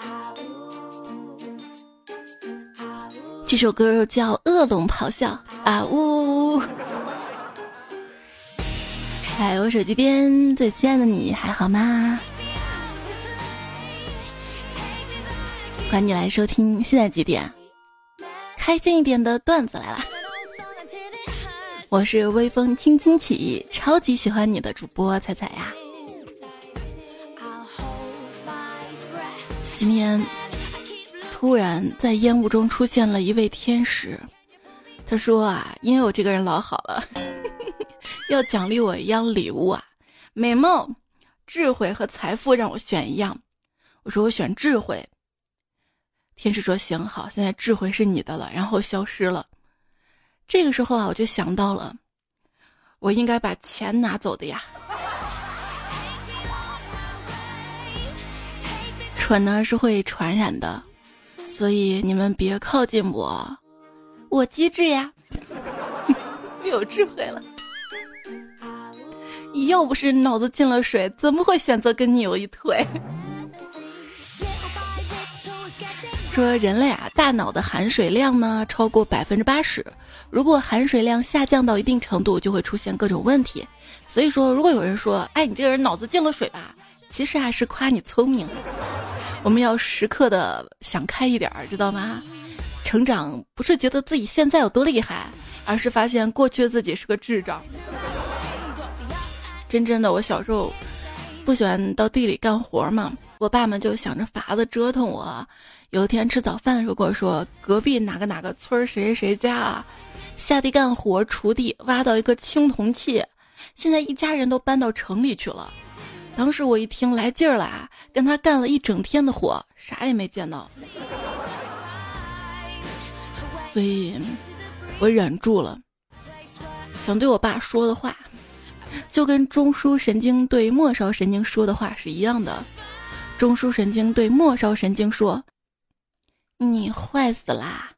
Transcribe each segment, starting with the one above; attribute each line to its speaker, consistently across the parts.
Speaker 1: 啊呜啊呜这首歌叫《恶龙咆哮》啊呜！在我手机边最亲爱的你还好吗？欢迎你来收听，现在几点？开心一点的段子来了。我是微风轻轻起，超级喜欢你的主播彩彩呀。今天。突然，在烟雾中出现了一位天使。他说：“啊，因为我这个人老好了，要奖励我一样礼物啊，美貌、智慧和财富让我选一样。”我说：“我选智慧。”天使说：“行好，现在智慧是你的了。”然后消失了。这个时候啊，我就想到了，我应该把钱拿走的呀。蠢呢是会传染的。所以你们别靠近我，我机智呀，有智慧了。要不是脑子进了水，怎么会选择跟你有一腿？说人类啊，大脑的含水量呢超过百分之八十，如果含水量下降到一定程度，就会出现各种问题。所以说，如果有人说，哎，你这个人脑子进了水吧，其实还是夸你聪明。我们要时刻的想开一点儿，知道吗？成长不是觉得自己现在有多厉害，而是发现过去的自己是个智障。真真的，我小时候不喜欢到地里干活嘛，我爸们就想着法子折腾我。有一天吃早饭的时候跟我说，隔壁哪个哪个村谁谁谁家啊，下地干活锄地，挖到一个青铜器，现在一家人都搬到城里去了。当时我一听来劲儿了啊，跟他干了一整天的活，啥也没见到，所以我忍住了，想对我爸说的话，就跟中枢神经对末梢神经说的话是一样的。中枢神经对末梢神经说：“你坏死啦！”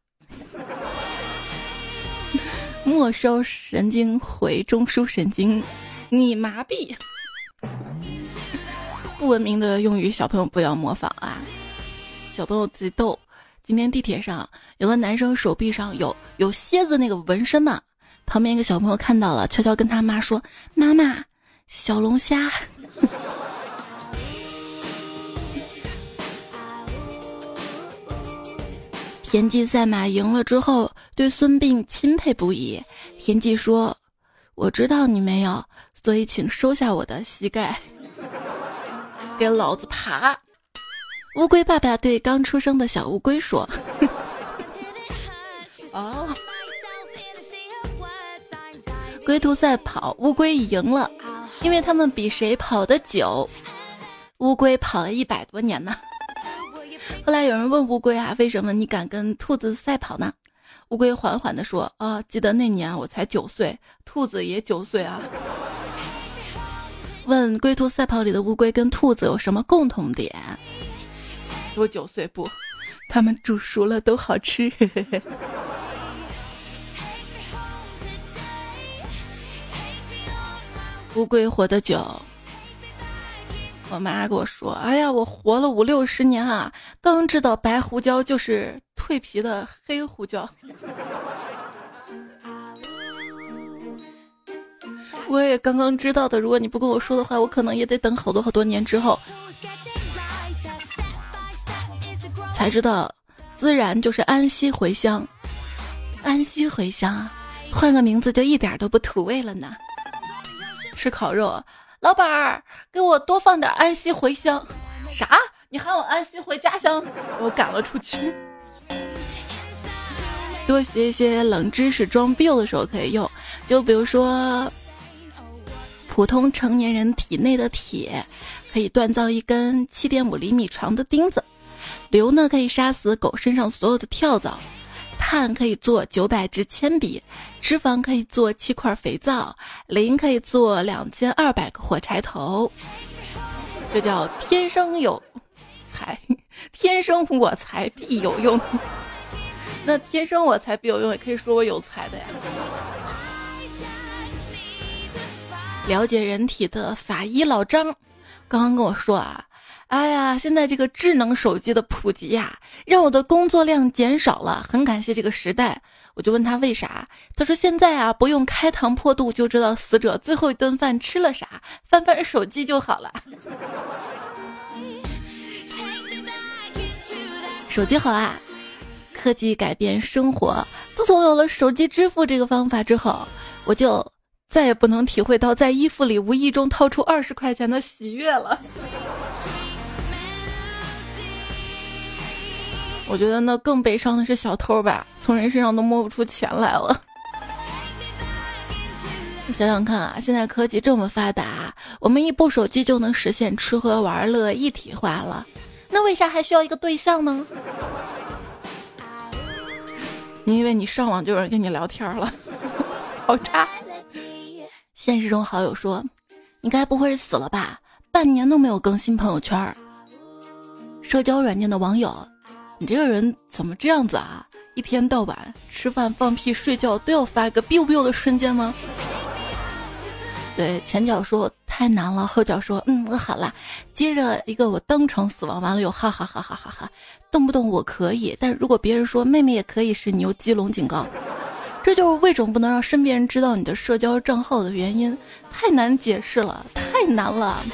Speaker 1: 末梢神经回中枢神经：“你麻痹。”不文明的用语，小朋友不要模仿啊！小朋友贼逗。今天地铁上有个男生手臂上有有蝎子那个纹身嘛，旁边一个小朋友看到了，悄悄跟他妈说：“妈妈，小龙虾。”田忌赛马赢了之后，对孙膑钦佩不已。田忌说：“我知道你没有，所以请收下我的膝盖。”给老子爬！乌龟爸爸对刚出生的小乌龟说：“哦，龟兔赛跑，乌龟赢了，因为他们比谁跑得久。乌龟跑了一百多年呢。后来有人问乌龟啊，为什么你敢跟兔子赛跑呢？乌龟缓缓地说：啊，记得那年我才九岁，兔子也九岁啊。”问龟兔赛跑里的乌龟跟兔子有什么共同点？我九岁不，他们煮熟了都好吃。乌龟活得久，我妈跟我说：“哎呀，我活了五六十年啊，刚知道白胡椒就是蜕皮的黑胡椒。”我也刚刚知道的。如果你不跟我说的话，我可能也得等好多好多年之后才知道，孜然就是安息茴香。安息茴香啊，换个名字就一点都不土味了呢。吃烤肉，老板儿给我多放点安息茴香。啥？你喊我安息回家乡？我赶了出去。多学一些冷知识，装逼的时候可以用。就比如说。普通成年人体内的铁可以锻造一根七点五厘米长的钉子，硫呢可以杀死狗身上所有的跳蚤，碳可以做九百支铅笔，脂肪可以做七块肥皂，磷可以做两千二百个火柴头。这叫天生有才，天生我材必有用。那天生我材必有用，也可以说我有才的呀。了解人体的法医老张，刚刚跟我说啊，哎呀，现在这个智能手机的普及呀，让我的工作量减少了，很感谢这个时代。我就问他为啥，他说现在啊，不用开膛破肚就知道死者最后一顿饭吃了啥，翻翻手机就好了。手机好啊，科技改变生活。自从有了手机支付这个方法之后，我就再也不能体会到在衣服里无意中掏出二十块钱的喜悦了。我觉得那更悲伤的是小偷吧，从人身上都摸不出钱来了。你想想看啊，现在科技这么发达，我们一部手机就能实现吃喝玩乐一体化了，那为啥还需要一个对象呢？你以为你上网就有人跟你聊天了？好差。现实中好友说：“你该不会是死了吧？半年都没有更新朋友圈。”社交软件的网友。你这个人怎么这样子啊？一天到晚吃饭、放屁、睡觉都要发一个 biu biu 的瞬间吗？对，前脚说太难了，后脚说嗯我好啦，接着一个我当场死亡，完了又哈哈哈哈哈哈，动不动我可以，但如果别人说妹妹也可以是牛鸡龙警告，这就是为什么不能让身边人知道你的社交账号的原因，太难解释了，太难了。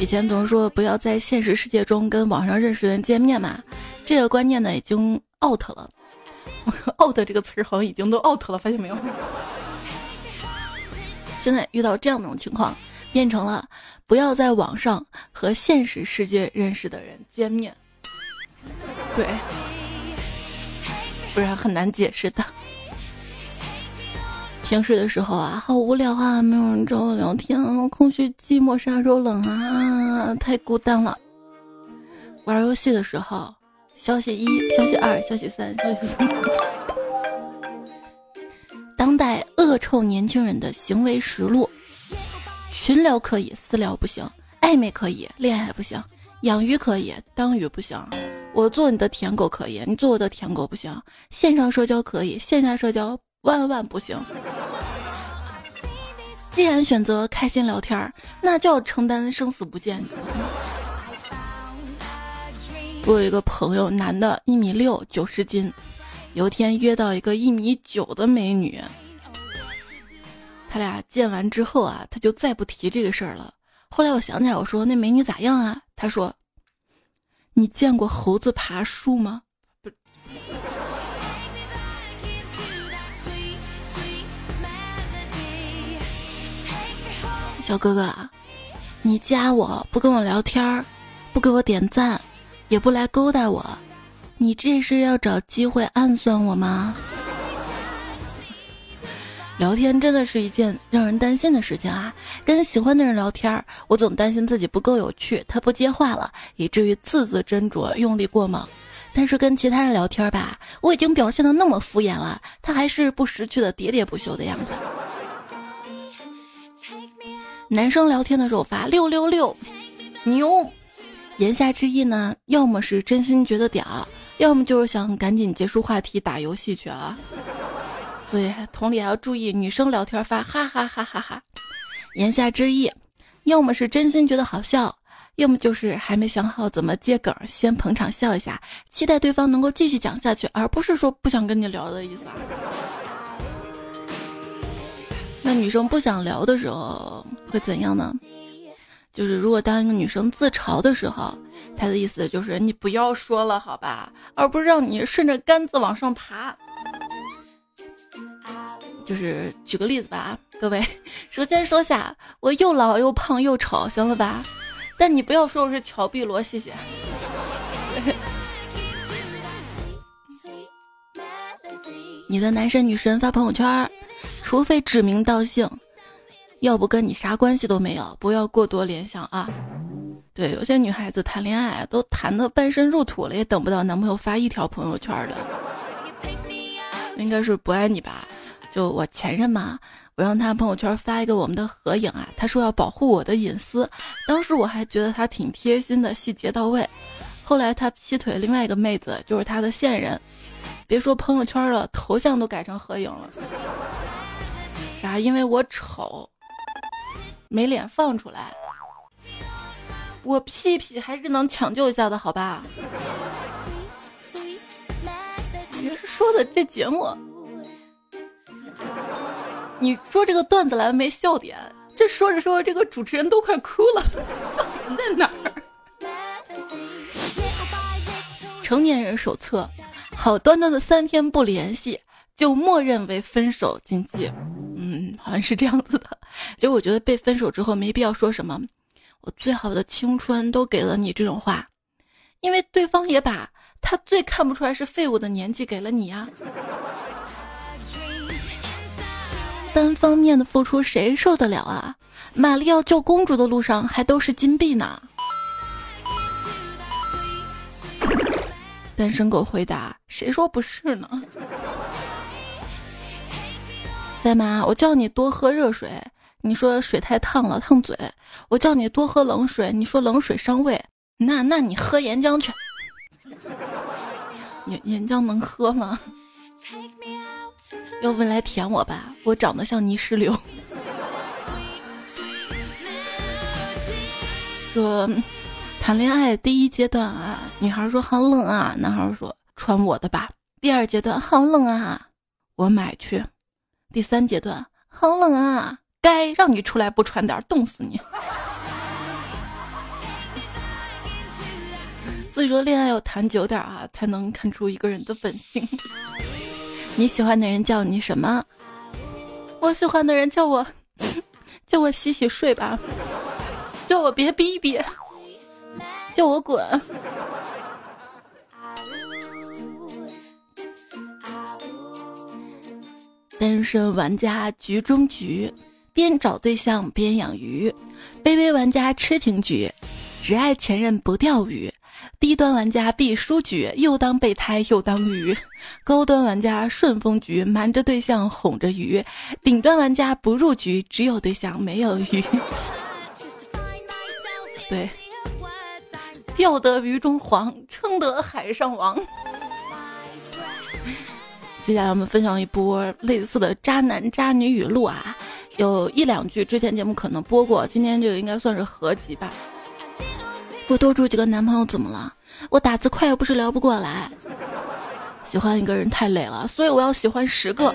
Speaker 1: 以前总是说不要在现实世界中跟网上认识的人见面嘛，这个观念呢已经 out 了。out 这个词儿好像已经都 out 了，发现没有？现在遇到这样的种情况，变成了不要在网上和现实世界认识的人见面。对，不然很难解释的。平时的时候啊，好无聊啊，没有人找我聊天，空虚寂寞，沙洲冷啊？太孤单了。玩游戏的时候，消息一，消息二，消息三，消息四。当代恶臭年轻人的行为实录：群聊可以，私聊不行；暧昧可以，恋爱不行；养鱼可以，当鱼不行；我做你的舔狗可以，你做我的舔狗不行；线上社交可以，线下社交。万万不行！既然选择开心聊天儿，那就要承担生死不见。我有一个朋友，男的，一米六，九十斤。有一天约到一个一米九的美女，他俩见完之后啊，他就再不提这个事儿了。后来我想起来，我说那美女咋样啊？他说：“你见过猴子爬树吗？”不小哥哥，你加我不跟我聊天儿，不给我点赞，也不来勾搭我，你这是要找机会暗算我吗？聊天真的是一件让人担心的事情啊！跟喜欢的人聊天，我总担心自己不够有趣，他不接话了，以至于字字斟酌，用力过猛。但是跟其他人聊天吧，我已经表现的那么敷衍了，他还是不识趣的喋喋不休的样子。男生聊天的时候发六六六，牛，言下之意呢，要么是真心觉得屌，要么就是想赶紧结束话题打游戏去啊。所以同理还要注意，女生聊天发哈哈哈哈哈，言下之意，要么是真心觉得好笑，要么就是还没想好怎么接梗，先捧场笑一下，期待对方能够继续讲下去，而不是说不想跟你聊的意思啊。那女生不想聊的时候会怎样呢？就是如果当一个女生自嘲的时候，她的意思就是你不要说了，好吧，而不是让你顺着杆子往上爬。就是举个例子吧，各位，首先说下，我又老又胖又丑，行了吧？但你不要说我是乔碧罗，谢谢。你的男神女神发朋友圈。除非指名道姓，要不跟你啥关系都没有，不要过多联想啊。对，有些女孩子谈恋爱都谈的半身入土了，也等不到男朋友发一条朋友圈的，应该是不爱你吧？就我前任嘛，我让他朋友圈发一个我们的合影啊，他说要保护我的隐私，当时我还觉得他挺贴心的，细节到位。后来他劈腿另外一个妹子，就是他的现任，别说朋友圈了，头像都改成合影了。啥？因为我丑，没脸放出来。我屁屁还是能抢救一下的，好吧？你是说的这节目？你说这个段子来没笑点？这说着说着，这个主持人都快哭了，笑点在哪儿？成年人手册，好端端的三天不联系，就默认为分手禁忌。嗯，好像是这样子的。其实我觉得被分手之后没必要说什么“我最好的青春都给了你”这种话，因为对方也把他最看不出来是废物的年纪给了你呀。单方面的付出谁受得了啊？玛丽要救公主的路上还都是金币呢。单身狗回答：“谁说不是呢？”在吗？我叫你多喝热水，你说水太烫了烫嘴；我叫你多喝冷水，你说冷水伤胃。那那你喝岩浆去。岩岩浆能喝吗 take me？要不来舔我吧，我长得像泥石流。说。谈恋爱第一阶段啊，女孩说好冷啊，男孩说穿我的吧。第二阶段好冷啊，我买去。第三阶段好冷啊，该让你出来不穿点，冻死你。所以说恋爱要谈久点啊，才能看出一个人的本性。你喜欢的人叫你什么？我喜欢的人叫我 叫我洗洗睡吧，叫我别逼逼。叫我滚！单身玩家局中局，边找对象边养鱼；卑微玩家痴情局，只爱前任不钓鱼；低端玩家必输局，又当备胎又当鱼；高端玩家顺风局，瞒着对象哄着鱼；顶端玩家不入局，只有对象没有鱼。对。钓得鱼中黄，称得海上王。接下来我们分享一波类似的渣男渣女语录啊，有一两句之前节目可能播过，今天这个应该算是合集吧。我多住几个男朋友怎么了？我打字快又不是聊不过来。喜欢一个人太累了，所以我要喜欢十个。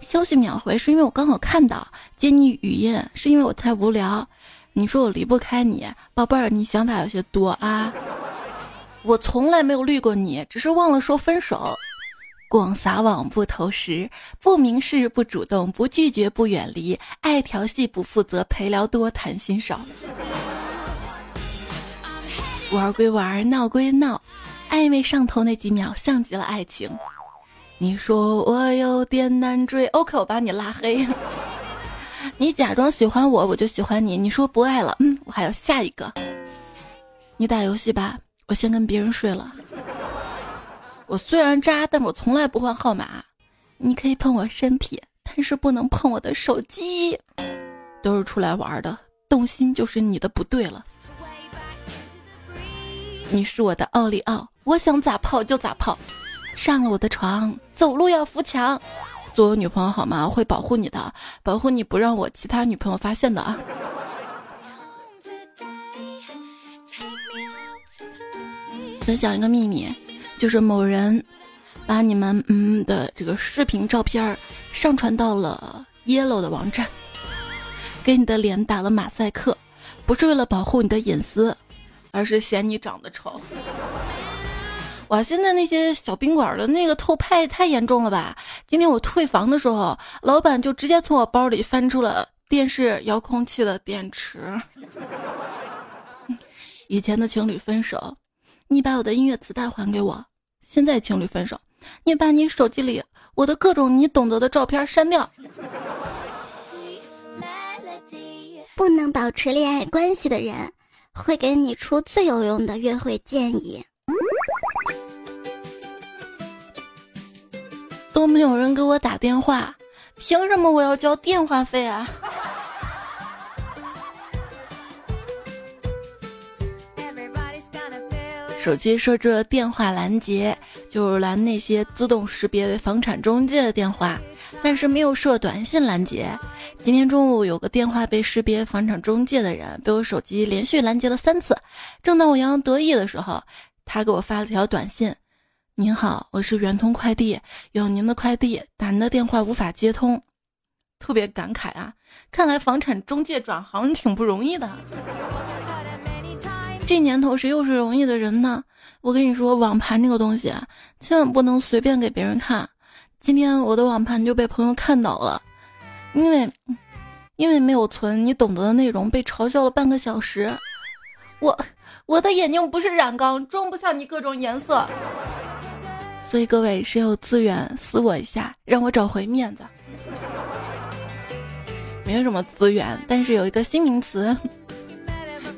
Speaker 1: 消息秒回是因为我刚好看到，接你语音是因为我太无聊。你说我离不开你，宝贝儿，你想法有些多啊。我从来没有绿过你，只是忘了说分手。广撒网不投食，不明示不主动，不拒绝不远离，爱调戏不负责，陪聊多谈心少。玩归玩，闹归闹，暧昧上头那几秒像极了爱情。你说我有点难追，OK，我把你拉黑。你假装喜欢我，我就喜欢你。你说不爱了，嗯，我还要下一个。你打游戏吧，我先跟别人睡了。我虽然渣，但我从来不换号码。你可以碰我身体，但是不能碰我的手机。都是出来玩的，动心就是你的不对了。你是我的奥利奥，我想咋泡就咋泡。上了我的床，走路要扶墙。做我女朋友好吗？会保护你的，保护你不让我其他女朋友发现的啊！分享一个秘密，就是某人把你们嗯的这个视频照片上传到了 Yellow 的网站，给你的脸打了马赛克，不是为了保护你的隐私，而是嫌你长得丑。哇！现在那些小宾馆的那个偷拍也太严重了吧！今天我退房的时候，老板就直接从我包里翻出了电视遥控器的电池。以前的情侣分手，你把我的音乐磁带还给我；现在情侣分手，你把你手机里我的各种你懂得的照片删掉。
Speaker 2: 不能保持恋爱关系的人，会给你出最有用的约会建议。
Speaker 1: 都没有人给我打电话，凭什么我要交电话费啊？手机设置了电话拦截，就是拦那些自动识别为房产中介的电话，但是没有设短信拦截。今天中午有个电话被识别房产中介的人被我手机连续拦截了三次，正当我洋洋得意的时候，他给我发了条短信：“您好，我是圆通快递，有您的快递，打您的电话无法接通。”特别感慨啊，看来房产中介转行挺不容易的。这年头谁又是容易的人呢？我跟你说，网盘这个东西，千万不能随便给别人看。今天我的网盘就被朋友看到了，因为因为没有存你懂得的内容，被嘲笑了半个小时。我我的眼睛不是染缸，装不下你各种颜色。所以各位谁有资源撕我一下，让我找回面子。没有什么资源，但是有一个新名词。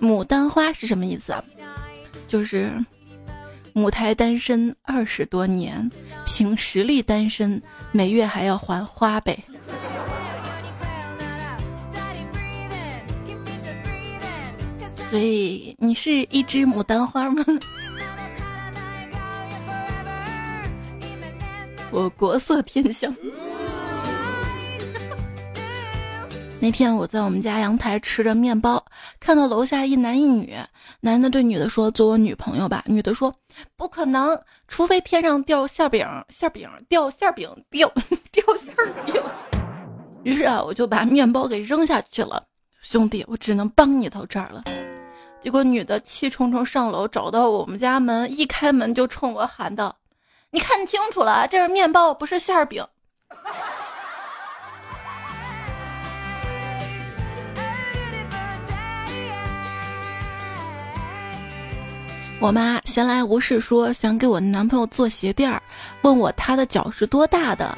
Speaker 1: 牡丹花是什么意思？就是母胎单身二十多年，凭实力单身，每月还要还花呗。所以你是一只牡丹花吗？我国色天香。那天我在我们家阳台吃着面包，看到楼下一男一女，男的对女的说：“做我女朋友吧。”女的说：“不可能，除非天上掉馅饼，馅饼掉馅饼掉掉馅饼。”于是啊，我就把面包给扔下去了。兄弟，我只能帮你到这儿了。结果女的气冲冲上楼，找到我们家门，一开门就冲我喊道：“你看清楚了，这是面包，不是馅饼。”我妈闲来无事说想给我男朋友做鞋垫儿，问我他的脚是多大的。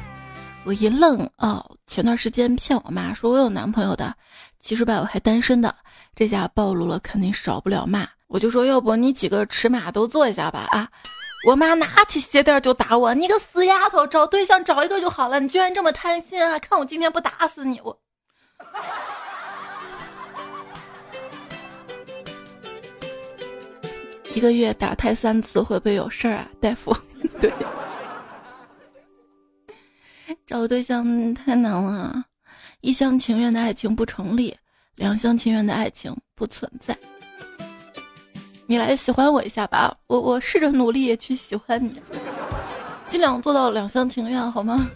Speaker 1: 我一愣，哦，前段时间骗我妈说我有男朋友的，其实吧我还单身的，这下暴露了，肯定少不了骂。我就说要不你几个尺码都做一下吧啊！我妈拿起鞋垫就打我，你个死丫头，找对象找一个就好了，你居然这么贪心啊！看我今天不打死你我。一个月打胎三次会不会有事儿啊，大夫？对，找对象太难了，一厢情愿的爱情不成立，两厢情愿的爱情不存在。你来喜欢我一下吧，我我试着努力去喜欢你，尽量做到两厢情愿，好吗？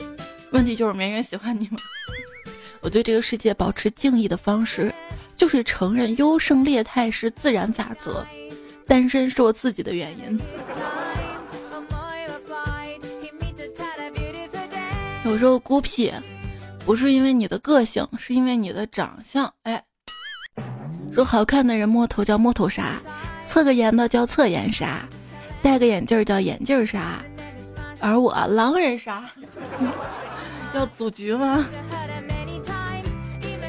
Speaker 1: 问题就是没人喜欢你吗？我对这个世界保持敬意的方式，就是承认优胜劣汰是自然法则。单身是我自己的原因。有时候孤僻，不是因为你的个性，是因为你的长相。哎，说好看的人摸头叫摸头杀，侧个颜的叫侧颜杀，戴个眼镜叫眼镜杀，而我狼人杀，要组局吗？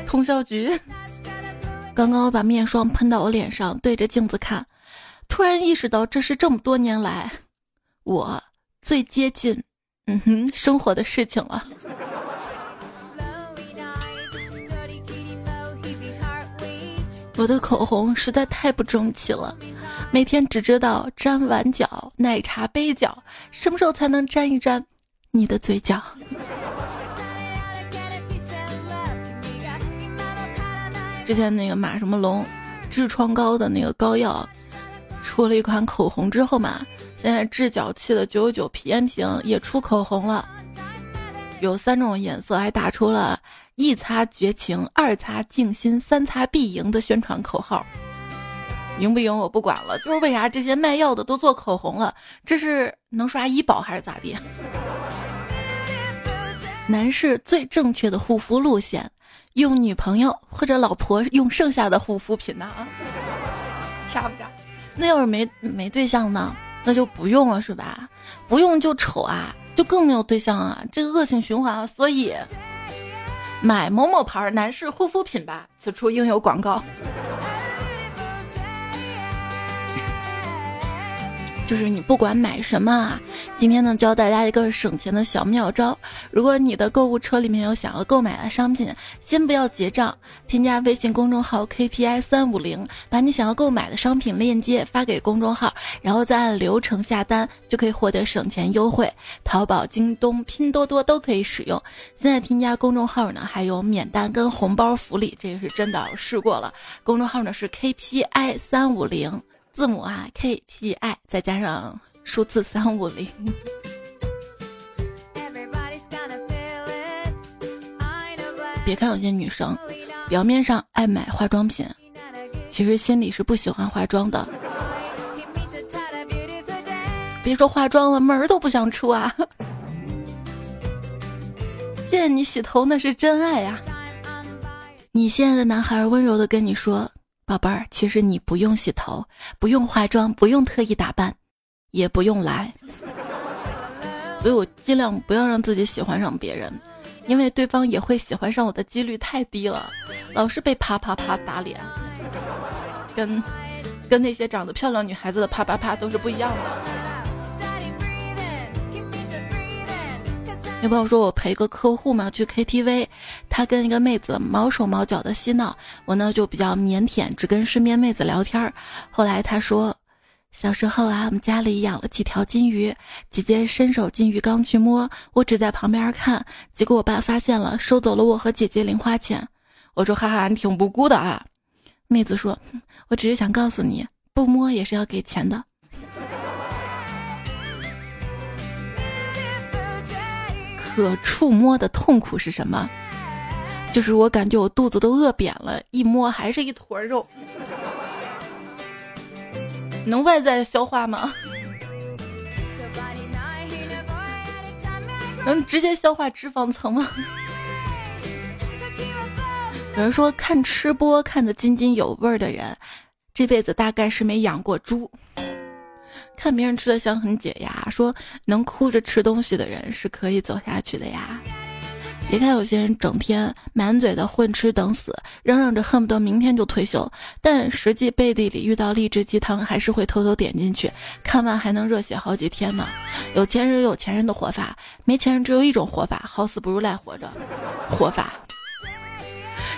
Speaker 1: 通宵局。刚刚我把面霜喷到我脸上，对着镜子看。突然意识到，这是这么多年来我最接近嗯哼生活的事情了。我的口红实在太不争气了，每天只知道沾碗角、奶茶杯角，什么时候才能沾一沾你的嘴角？之前那个马什么龙痔疮膏的那个膏药。出了一款口红之后嘛，现在治脚气的九九九皮炎平也出口红了，有三种颜色，还打出了一擦绝情，二擦静心，三擦必赢的宣传口号。赢不赢我不管了，就是为啥这些卖药的都做口红了？这是能刷医保还是咋地？男士最正确的护肤路线，用女朋友或者老婆用剩下的护肤品呢？啊，傻不傻？那要是没没对象呢，那就不用了是吧？不用就丑啊，就更没有对象啊，这个恶性循环啊。所以买某某牌男士护肤品吧，此处应有广告。就是你不管买什么啊，今天呢，教大家一个省钱的小妙招。如果你的购物车里面有想要购买的商品，先不要结账，添加微信公众号 KPI 三五零，把你想要购买的商品链接发给公众号，然后再按流程下单，就可以获得省钱优惠。淘宝、京东、拼多多都可以使用。现在添加公众号呢，还有免单跟红包福利，这个是真的，我试过了。公众号呢是 KPI 三五零，字母啊 KPI 再加上。数字三五零。别看有些女生，表面上爱买化妆品，其实心里是不喜欢化妆的。别说化妆了，门儿都不想出啊！见你洗头那是真爱呀！你现在的男孩温柔的跟你说：“宝贝儿，其实你不用洗头，不用化妆，不用特意打扮。”也不用来，所以我尽量不要让自己喜欢上别人，因为对方也会喜欢上我的几率太低了，老是被啪啪啪打脸，跟跟那些长得漂亮女孩子的啪啪啪都是不一样的。朋友说我陪个客户嘛去 KTV，他跟一个妹子毛手毛脚的嬉闹，我呢就比较腼腆，只跟身边妹子聊天。后来他说。小时候啊，我们家里养了几条金鱼，姐姐伸手进鱼缸去摸，我只在旁边看，结果我爸发现了，收走了我和姐姐零花钱。我说哈哈，你挺无辜的啊。妹子说，我只是想告诉你，不摸也是要给钱的。可触摸的痛苦是什么？就是我感觉我肚子都饿扁了，一摸还是一坨肉。能外在消化吗？能直接消化脂肪层吗？有人说看吃播看得津津有味的人，这辈子大概是没养过猪。看别人吃的香很解压，说能哭着吃东西的人是可以走下去的呀。别看有些人整天满嘴的混吃等死，嚷嚷着恨不得明天就退休，但实际背地里遇到励志鸡汤，还是会偷偷点进去，看完还能热血好几天呢。有钱人有钱人的活法，没钱人只有一种活法，好死不如赖活着。活法，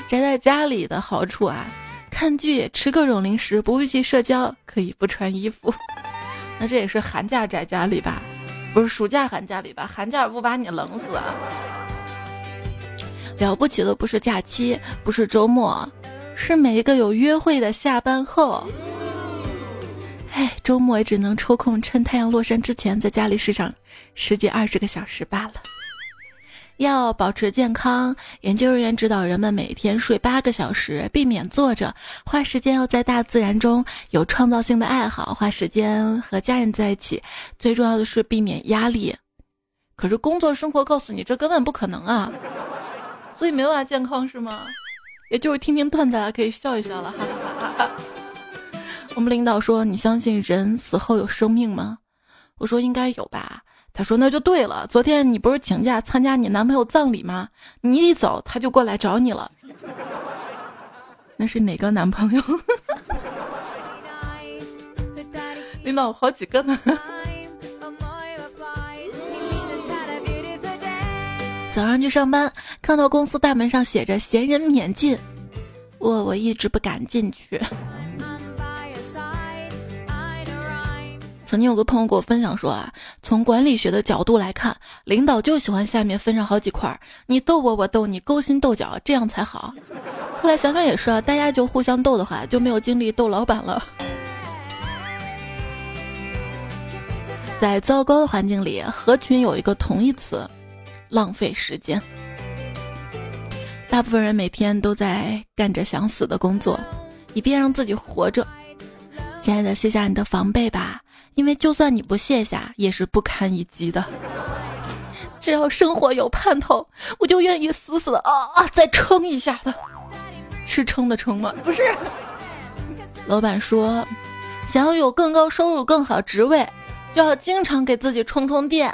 Speaker 1: 宅在家里的好处啊，看剧、吃各种零食，不必去社交，可以不穿衣服。那这也是寒假宅家里吧？不是暑假寒假里吧？寒假不把你冷死啊？了不起的不是假期，不是周末，是每一个有约会的下班后。哎，周末也只能抽空趁太阳落山之前，在家里睡上十几二十个小时罢了。要保持健康，研究人员指导人们每天睡八个小时，避免坐着，花时间要在大自然中有创造性的爱好，花时间和家人在一起。最重要的是避免压力。可是工作生活告诉你，这根本不可能啊！所以没办法健康是吗？也就是听听段子可以笑一笑了，哈哈哈哈。我们领导说：“你相信人死后有生命吗？”我说：“应该有吧。”他说：“那就对了。昨天你不是请假参加你男朋友葬礼吗？你一走他就过来找你了。那是哪个男朋友？领导好几个呢。”早上去上班，看到公司大门上写着“闲人免进”，我我一直不敢进去。曾经有个朋友给我分享说啊，从管理学的角度来看，领导就喜欢下面分上好几块，你逗我，我逗你，勾心斗角，这样才好。后来想想也是啊，大家就互相斗的话，就没有精力逗老板了。在糟糕的环境里，合群有一个同义词。浪费时间，大部分人每天都在干着想死的工作，以便让自己活着。亲爱的，卸下你的防备吧，因为就算你不卸下，也是不堪一击的。只要生活有盼头，我就愿意死死的啊啊再撑一下的，吃撑的撑吗？不是。老板说，想要有更高收入、更好职位，就要经常给自己充充电。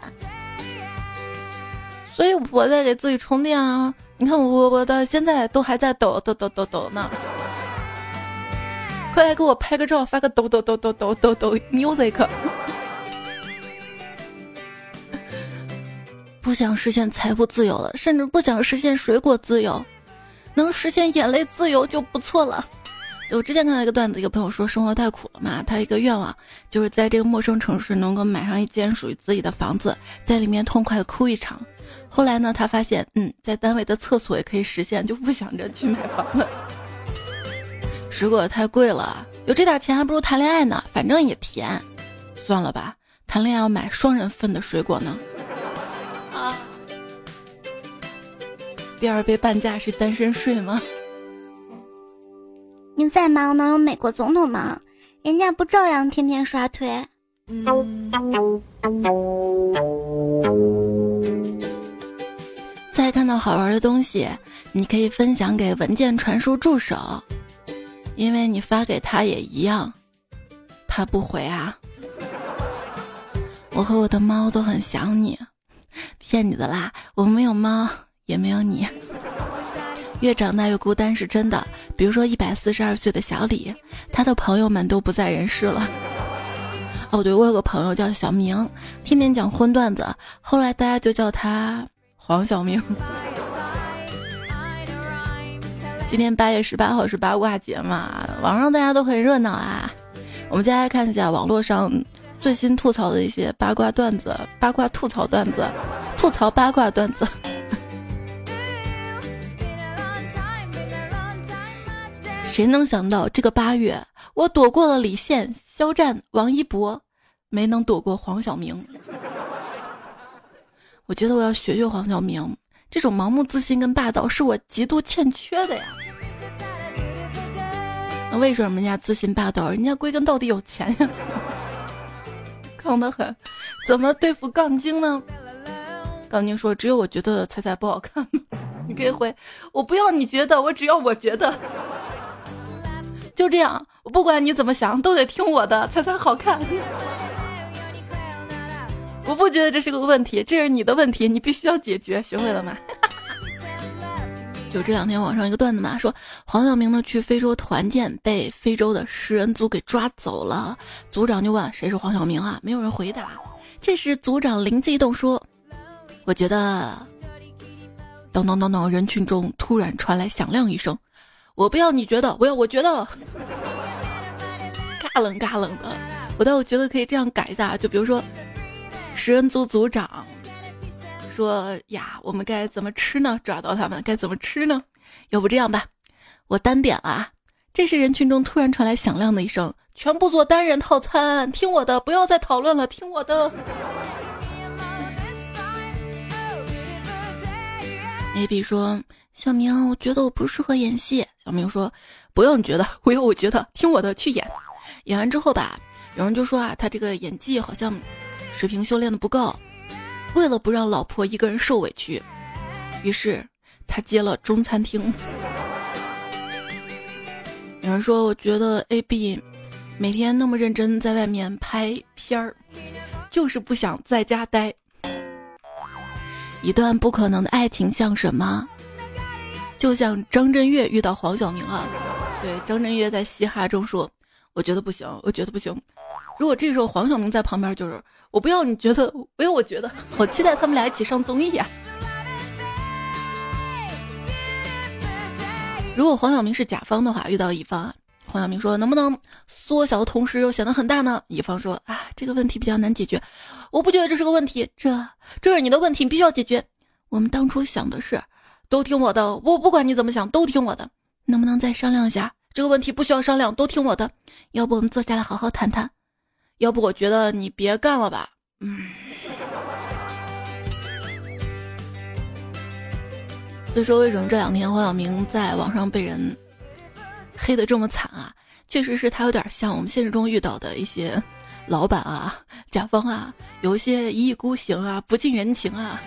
Speaker 1: 所以我在给自己充电啊！你看我我到现在都还在抖抖抖抖抖呢，快来给我拍个照，发个抖抖抖抖抖抖抖 music。不想实现财富自由了，甚至不想实现水果自由，能实现眼泪自由就不错了。我之前看到一个段子，一个朋友说生活太苦了嘛，他一个愿望就是在这个陌生城市能够买上一间属于自己的房子，在里面痛快的哭一场。后来呢，他发现，嗯，在单位的厕所也可以实现，就不想着去买房了。水果太贵了，有这点钱还不如谈恋爱呢，反正也甜。算了吧，谈恋爱要买双人份的水果呢。啊，第二杯半价是单身税吗？
Speaker 2: 你再忙能有美国总统忙？人家不照样天天刷推？
Speaker 1: 再看到好玩的东西，你可以分享给文件传输助手，因为你发给他也一样，他不回啊。我和我的猫都很想你，骗你的啦，我没有猫，也没有你。越长大越孤单是真的。比如说一百四十二岁的小李，他的朋友们都不在人世了。哦，对，我有个朋友叫小明，天天讲荤段子，后来大家就叫他黄晓明。今天八月十八号是八卦节嘛，网上大家都很热闹啊。我们接下来看一下网络上最新吐槽的一些八卦段子，八卦吐槽段子，吐槽八卦段子。谁能想到这个八月，我躲过了李现、肖战、王一博，没能躲过黄晓明。我觉得我要学学黄晓明，这种盲目自信跟霸道是我极度欠缺的呀。为什么人家自信霸道？人家归根到底有钱呀，杠得很。怎么对付杠精呢？杠精说：“只有我觉得彩彩不好看。”你可以回：“我不要你觉得，我只要我觉得。”就这样，我不管你怎么想，都得听我的，才才好看。我不觉得这是个问题，这是你的问题，你必须要解决，学会了吗？就这两天网上一个段子嘛，说黄晓明呢去非洲团建，被非洲的食人族给抓走了。组长就问谁是黄晓明啊？没有人回答。这时组长灵机一动说：“我觉得……”等等等等，人群中突然传来响亮一声。我不要你觉得，我要我觉得，嘎冷嘎冷的。我倒觉得可以这样改一下，就比如说，食人族族长说呀，我们该怎么吃呢？抓到他们该怎么吃呢？要不这样吧，我单点了。这时人群中突然传来响亮的一声：“全部做单人套餐，听我的，不要再讨论了，听我的。”A B 说。小明，我觉得我不适合演戏。小明说：“不用你觉得，我有我觉得，听我的去演。演完之后吧，有人就说啊，他这个演技好像水平修炼的不够。为了不让老婆一个人受委屈，于是他接了中餐厅。有人说，我觉得 A B 每天那么认真在外面拍片儿，就是不想在家待。一段不可能的爱情像什么？”就像张震岳遇到黄晓明啊，对，张震岳在嘻哈中说：“我觉得不行，我觉得不行。”如果这时候黄晓明在旁边，就是我不要你觉得，我要我觉得，好期待他们俩一起上综艺呀！如果黄晓明是甲方的话，遇到乙方啊，黄晓明说：“能不能缩小的同时又显得很大呢？”乙方说：“啊，这个问题比较难解决，我不觉得这是个问题，这这是你的问题，你必须要解决。我们当初想的是。”都听我的，我不管你怎么想，都听我的。能不能再商量一下这个问题？不需要商量，都听我的。要不我们坐下来好好谈谈？要不我觉得你别干了吧。嗯。所以说，为什么这两天黄晓明在网上被人黑的这么惨啊？确实是他有点像我们现实中遇到的一些老板啊、甲方啊，有一些一意孤行啊、不近人情啊。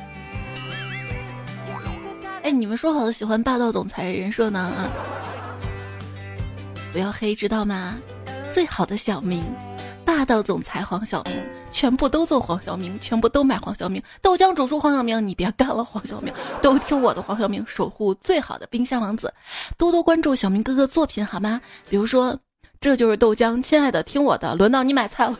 Speaker 1: 哎，你们说好的喜欢霸道总裁人设呢？啊，不要黑，知道吗？最好的小明，霸道总裁黄晓明，全部都做黄晓明，全部都买黄晓明。豆浆煮出黄晓明，你别干了，黄晓明，都听我的，黄晓明守护最好的冰箱王子。多多关注小明哥哥作品好吗？比如说，这就是豆浆，亲爱的，听我的，轮到你买菜了。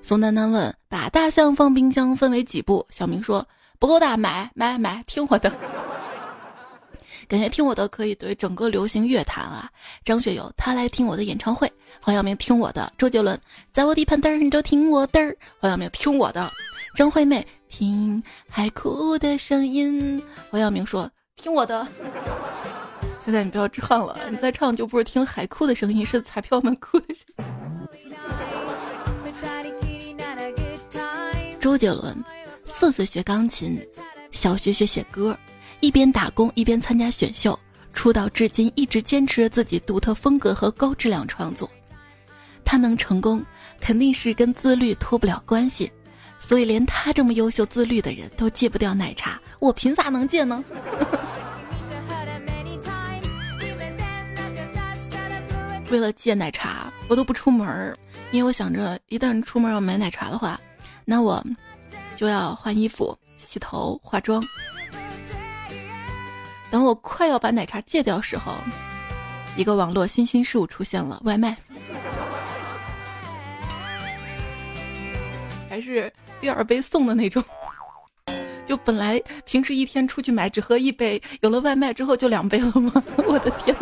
Speaker 1: 宋丹丹问。把大象放冰箱分为几步？小明说不够大，买买买，听我的。感谢听我的可以对整个流行乐坛啊。张学友他来听我的演唱会，黄晓明听我的，周杰伦在我地盘嘚儿你就听我的，黄晓明听我的，张惠妹听海哭的声音，黄晓明说听我的。现在你不要唱了，你再唱就不是听海哭的声音，是彩票们哭的声音。周杰伦四岁学钢琴，小学学写歌。一边打工一边参加选秀，出道至今一直坚持着自己独特风格和高质量创作。他能成功，肯定是跟自律脱不了关系。所以连他这么优秀自律的人都戒不掉奶茶，我凭啥能戒呢？为了戒奶茶，我都不出门儿，因为我想着一旦出门要买奶茶的话，那我就要换衣服、洗头、化妆。等我快要把奶茶戒掉时候，一个网络新兴事物出现了，外卖，还是第二杯送的那种。就本来平时一天出去买只喝一杯，有了外卖之后就两杯了吗？我的天！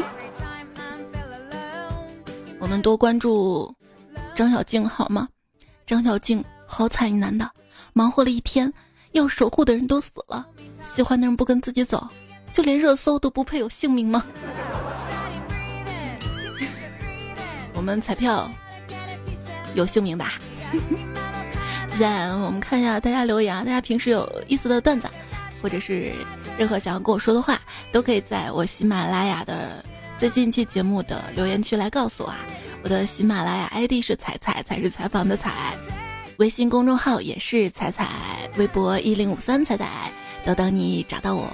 Speaker 1: 我们多关注张小静好吗？张小静好惨一男的，忙活了一天，要守护的人都死了，喜欢的人不跟自己走。就连热搜都不配有姓名吗？我们彩票有姓名的。接下来我们看一下大家留言啊，大家平时有意思的段子，或者是任何想要跟我说的话，都可以在我喜马拉雅的最近一期节目的留言区来告诉我啊。我的喜马拉雅 ID 是彩彩，才是采访的彩，微信公众号也是彩彩，微博一零五三彩彩，都等你找到我。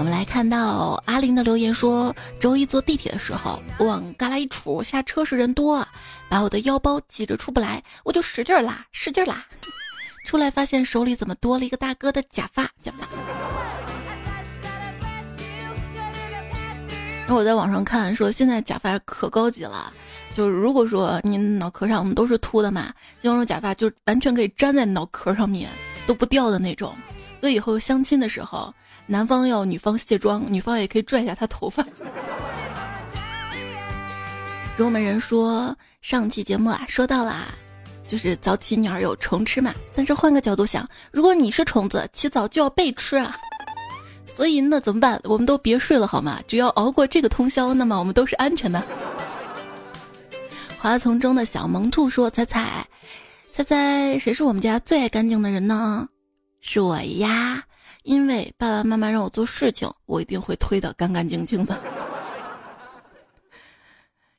Speaker 1: 我们来看到阿林的留言说：周一坐地铁的时候，我往旮旯一杵，下车时人多，把我的腰包挤着出不来，我就使劲拉，使劲拉，出来发现手里怎么多了一个大哥的假发？假发。然后我在网上看说，现在假发可高级了，就是如果说你脑壳上都是秃的嘛，这种假发就完全可以粘在脑壳上面都不掉的那种，所以以后相亲的时候。男方要女方卸妆，女方也可以拽一下他头发。如我们人说上期节目啊，说到啦，就是早起鸟有虫吃嘛。但是换个角度想，如果你是虫子，起早就要被吃啊。所以那怎么办？我们都别睡了好吗？只要熬过这个通宵，那么我们都是安全的。花丛中的小萌兔说：“猜猜，猜猜谁是我们家最爱干净的人呢？是我呀。”因为爸爸妈妈让我做事情，我一定会推得干干净净的。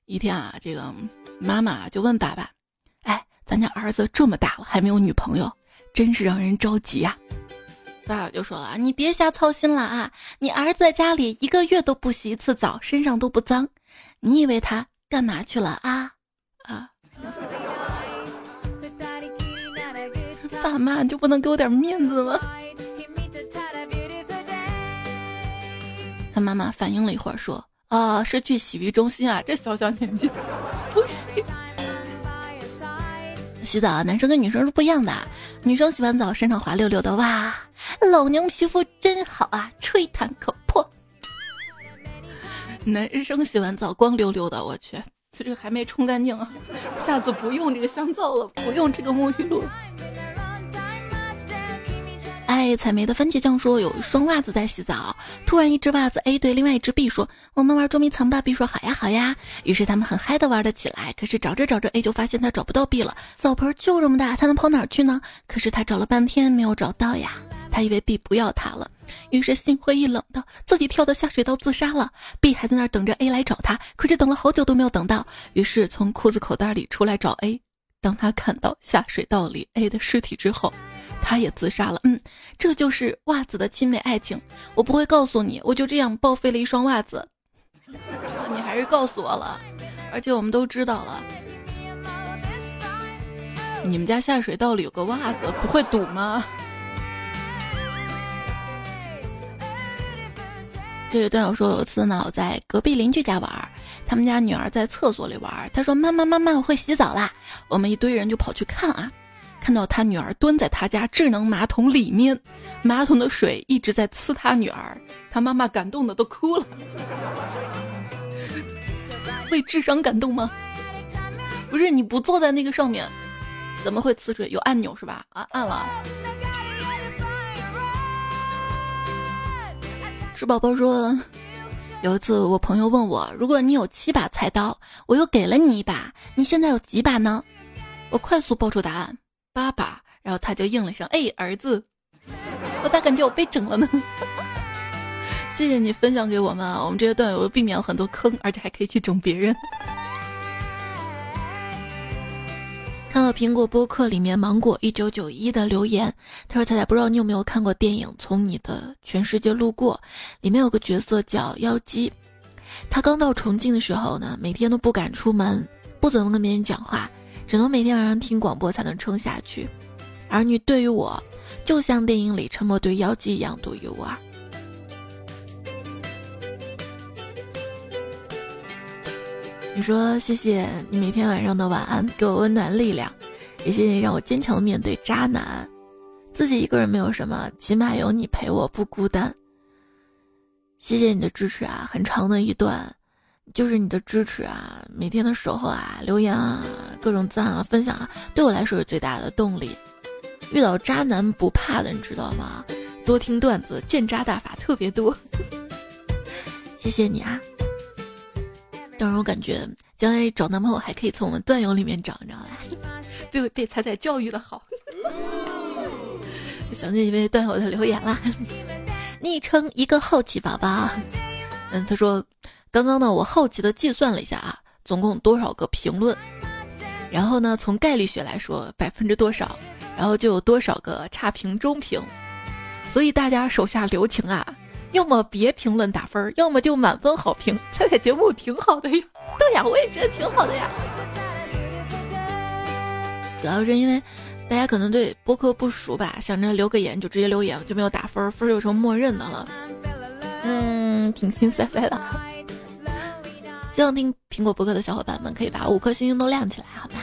Speaker 1: 一天啊，这个妈妈就问爸爸：“哎，咱家儿子这么大了还没有女朋友，真是让人着急呀。”爸爸就说了：“你别瞎操心了啊，你儿子在家里一个月都不洗一次澡，身上都不脏，你以为他干嘛去了啊？啊？爸妈就不能给我点面子吗？”他妈妈反应了一会儿，说：“啊，是去洗浴中心啊，这小小年纪，不是洗澡啊，男生跟女生是不一样的。女生洗完澡身上滑溜溜的，哇，老娘皮肤真好啊，吹弹可破。男生洗完澡光溜溜的，我去，这个还没冲干净啊，下次不用这个香皂了，不用这个沐浴露。”哎，采梅的番茄酱说有一双袜子在洗澡，突然一只袜子 A 对另外一只 B 说：“我们玩捉迷藏吧。”B 说：“好呀，好呀。”于是他们很嗨的玩了起来。可是找着找着，A 就发现他找不到 B 了。澡盆就这么大，他能跑哪儿去呢？可是他找了半天没有找到呀。他以为 B 不要他了，于是心灰意冷的自己跳到下水道自杀了。B 还在那儿等着 A 来找他，可是等了好久都没有等到，于是从裤子口袋里出来找 A。当他看到下水道里 A 的尸体之后。他也自杀了，嗯，这就是袜子的亲美爱情。我不会告诉你，我就这样报废了一双袜子。你还是告诉我了，而且我们都知道了。你们家下水道里有个袜子，不会堵吗？这位段友说，有一次呢，我在隔壁邻居家玩，他们家女儿在厕所里玩，他说：“妈妈妈妈，我会洗澡啦！”我们一堆人就跑去看啊。看到他女儿蹲在他家智能马桶里面，马桶的水一直在呲他女儿，他妈妈感动的都哭了。为智商感动吗？不是，你不坐在那个上面，怎么会呲水？有按钮是吧？啊，按了。猪宝宝说，有一次我朋友问我，如果你有七把菜刀，我又给了你一把，你现在有几把呢？我快速报出答案。八把，然后他就应了一声：“哎，儿子。”我咋感觉我被整了呢？谢谢你分享给我们，我们这些段友避免了很多坑，而且还可以去整别人。看到苹果播客里面芒果一九九一的留言，他说：“彩彩，不知道你有没有看过电影《从你的全世界路过》，里面有个角色叫妖姬，他刚到重庆的时候呢，每天都不敢出门，不怎么跟别人讲话。”只能每天晚上听广播才能撑下去，而你对于我，就像电影里沉默对妖姬一样独一无二。你说谢谢你每天晚上的晚安，给我温暖力量，也谢谢你让我坚强的面对渣男。自己一个人没有什么，起码有你陪我不孤单。谢谢你的支持啊，很长的一段。就是你的支持啊，每天的守候啊，留言啊，各种赞啊，分享啊，对我来说是最大的动力。遇到渣男不怕的，你知道吗？多听段子，见渣大法特别多。谢谢你啊！当然，我感觉将来找男朋友还可以从我们段友里面找，你知道吧？被被彩彩教育的好。想起一位段友的留言啦，昵称一个好奇宝宝。嗯，他说。刚刚呢，我好奇的计算了一下啊，总共多少个评论，然后呢，从概率学来说，百分之多少，然后就有多少个差评、中评，所以大家手下留情啊，要么别评论打分，要么就满分好评。彩彩节目挺好的呀，对呀，我也觉得挺好的呀。主要是因为大家可能对播客不熟吧，想着留个言就直接留言了，就没有打分，分就成默认的了。嗯，挺心塞塞的。希望听苹果播客的小伙伴们可以把五颗星星都亮起来，好吗？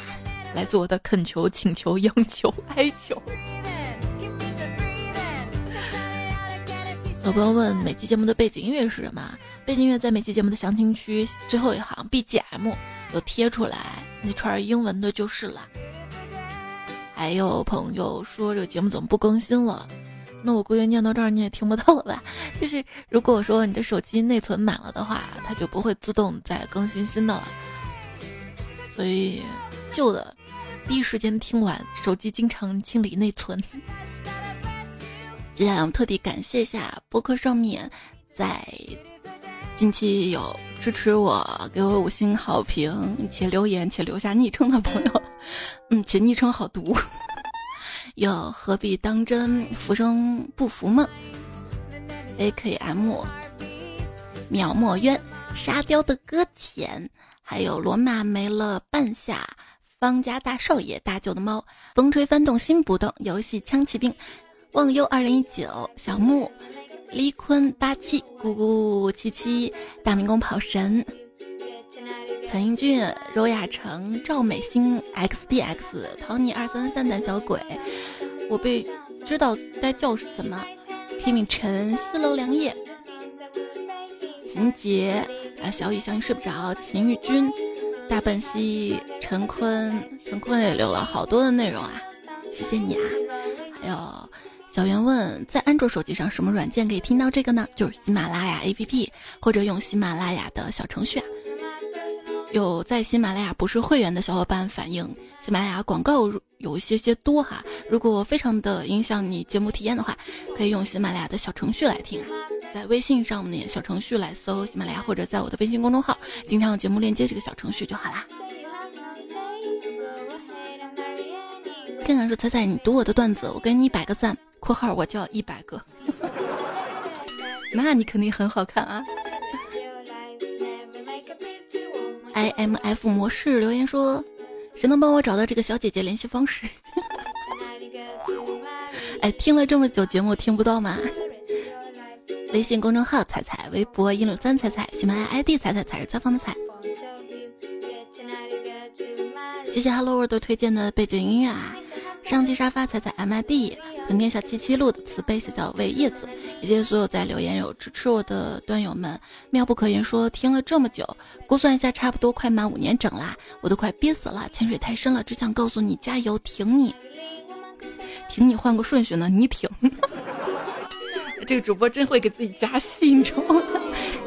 Speaker 1: 来自我的恳求、请求、央求、哀求。有朋友问每期节目的背景音乐是什么？背景音乐在每期节目的详情区最后一行 BGM 有贴出来，那串英文的就是了。还有朋友说这个节目怎么不更新了？那我估计念到这儿你也听不到了吧？就是如果说你的手机内存满了的话，它就不会自动再更新新的了。所以旧的第一时间听完，手机经常清理内存。接下来我们特地感谢一下博客上面在近期有支持我、给我五星好评且留言且留下昵称的朋友，嗯，且昵称好读。又何必当真？浮生不浮梦？A K M，秒墨渊，沙雕的搁浅，还有罗马没了半夏，方家大少爷，大舅的猫，风吹翻动心不动，游戏枪骑兵，忘忧二零一九，小木，李坤八七，咕咕七七，大明宫跑神。陈英俊、柔雅成、赵美心、X D X、唐尼二三三胆小鬼，我被知道该叫什么？Kimi 陈、西楼凉夜、秦杰啊，小雨小雨睡不着，秦玉君、大笨西、陈坤，陈坤也留了好多的内容啊，谢谢你啊！还有小袁问，在安卓手机上什么软件可以听到这个呢？就是喜马拉雅 A P P，或者用喜马拉雅的小程序啊。有在喜马拉雅不是会员的小伙伴反映，喜马拉雅广告有一些些多哈。如果非常的影响你节目体验的话，可以用喜马拉雅的小程序来听。在微信上面小程序来搜喜马拉雅，或者在我的微信公众号经常有节目链接这个小程序就好啦。看看说彩彩，你读我的段子，我给你一百个赞（括号我叫一百个），那你肯定很好看啊。I M F 模式留言说：“谁能帮我找到这个小姐姐联系方式？” 哎，听了这么久节目听不到吗？微信公众号彩彩，微博一六三彩彩，喜马拉雅 ID 彩彩彩是采访的彩。谢谢 Hello World 推荐的背景音乐啊！上期沙发踩踩 MID，屯天小七七路的慈悲小小为叶子，以及所有在留言有支持我的段友们，妙不可言说听了这么久，估算一下差不多快满五年整啦，我都快憋死了，潜水太深了，只想告诉你加油，挺你，挺你换个顺序呢，你挺。这个主播真会给自己加戏，你知道吗？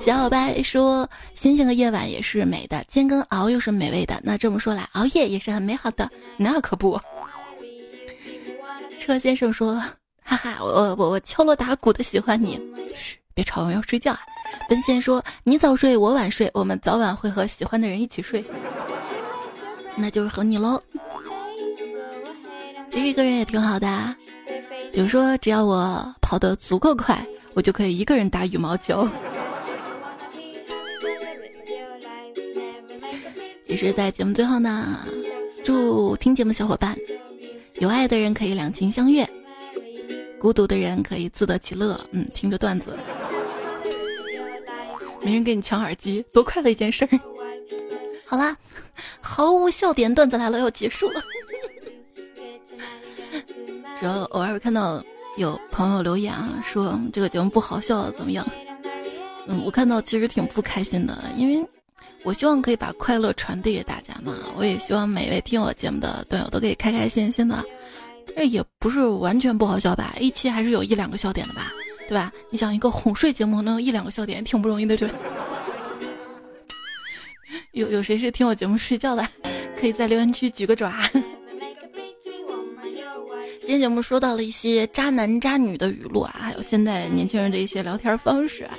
Speaker 1: 小伙伴说，星星和夜晚也是美的，煎跟熬又是美味的。那这么说来，熬夜也是很美好的。那可不。车先生说，哈哈，我我我敲锣打鼓的喜欢你。嘘，别吵，我要睡觉啊。奔现说，你早睡，我晚睡，我们早晚会和喜欢的人一起睡。那就是和你喽。其实一个人也挺好的。比如说，只要我跑得足够快，我就可以一个人打羽毛球。其实，在节目最后呢，祝听节目小伙伴，有爱的人可以两情相悦，孤独的人可以自得其乐。嗯，听着段子，没人给你抢耳机，多快乐一件事儿。好啦，毫无笑点段子来了，要结束了。然后偶尔看到有朋友留言啊，说这个节目不好笑，怎么样？嗯，我看到其实挺不开心的，因为我希望可以把快乐传递给大家嘛。我也希望每位听我节目的段友都可以开开心心的。这也不是完全不好笑吧？一期还是有一两个笑点的吧？对吧？你想一个哄睡节目能有一两个笑点，挺不容易的，对吧？有有谁是听我节目睡觉的？可以在留言区举个爪。今天节目说到了一些渣男渣女的语录啊，还有现在年轻人的一些聊天方式啊，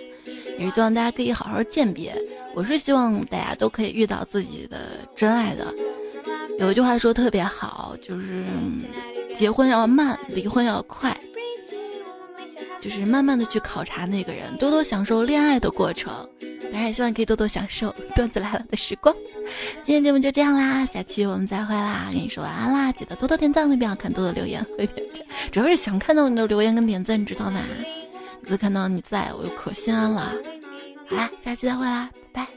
Speaker 1: 也是希望大家可以好好鉴别。我是希望大家都可以遇到自己的真爱的。有一句话说特别好，就是结婚要慢，离婚要快，就是慢慢的去考察那个人，多多享受恋爱的过程。当然，也希望可以多多享受段子来了的时光。今天节目就这样啦，下期我们再会啦！跟你说晚安啦，记得多多点赞，会变好看，多多留言会变真。主要是想看到你的留言跟点赞，你知道吗？每次看到你在我就可心安了。好啦，下期再会啦，拜拜。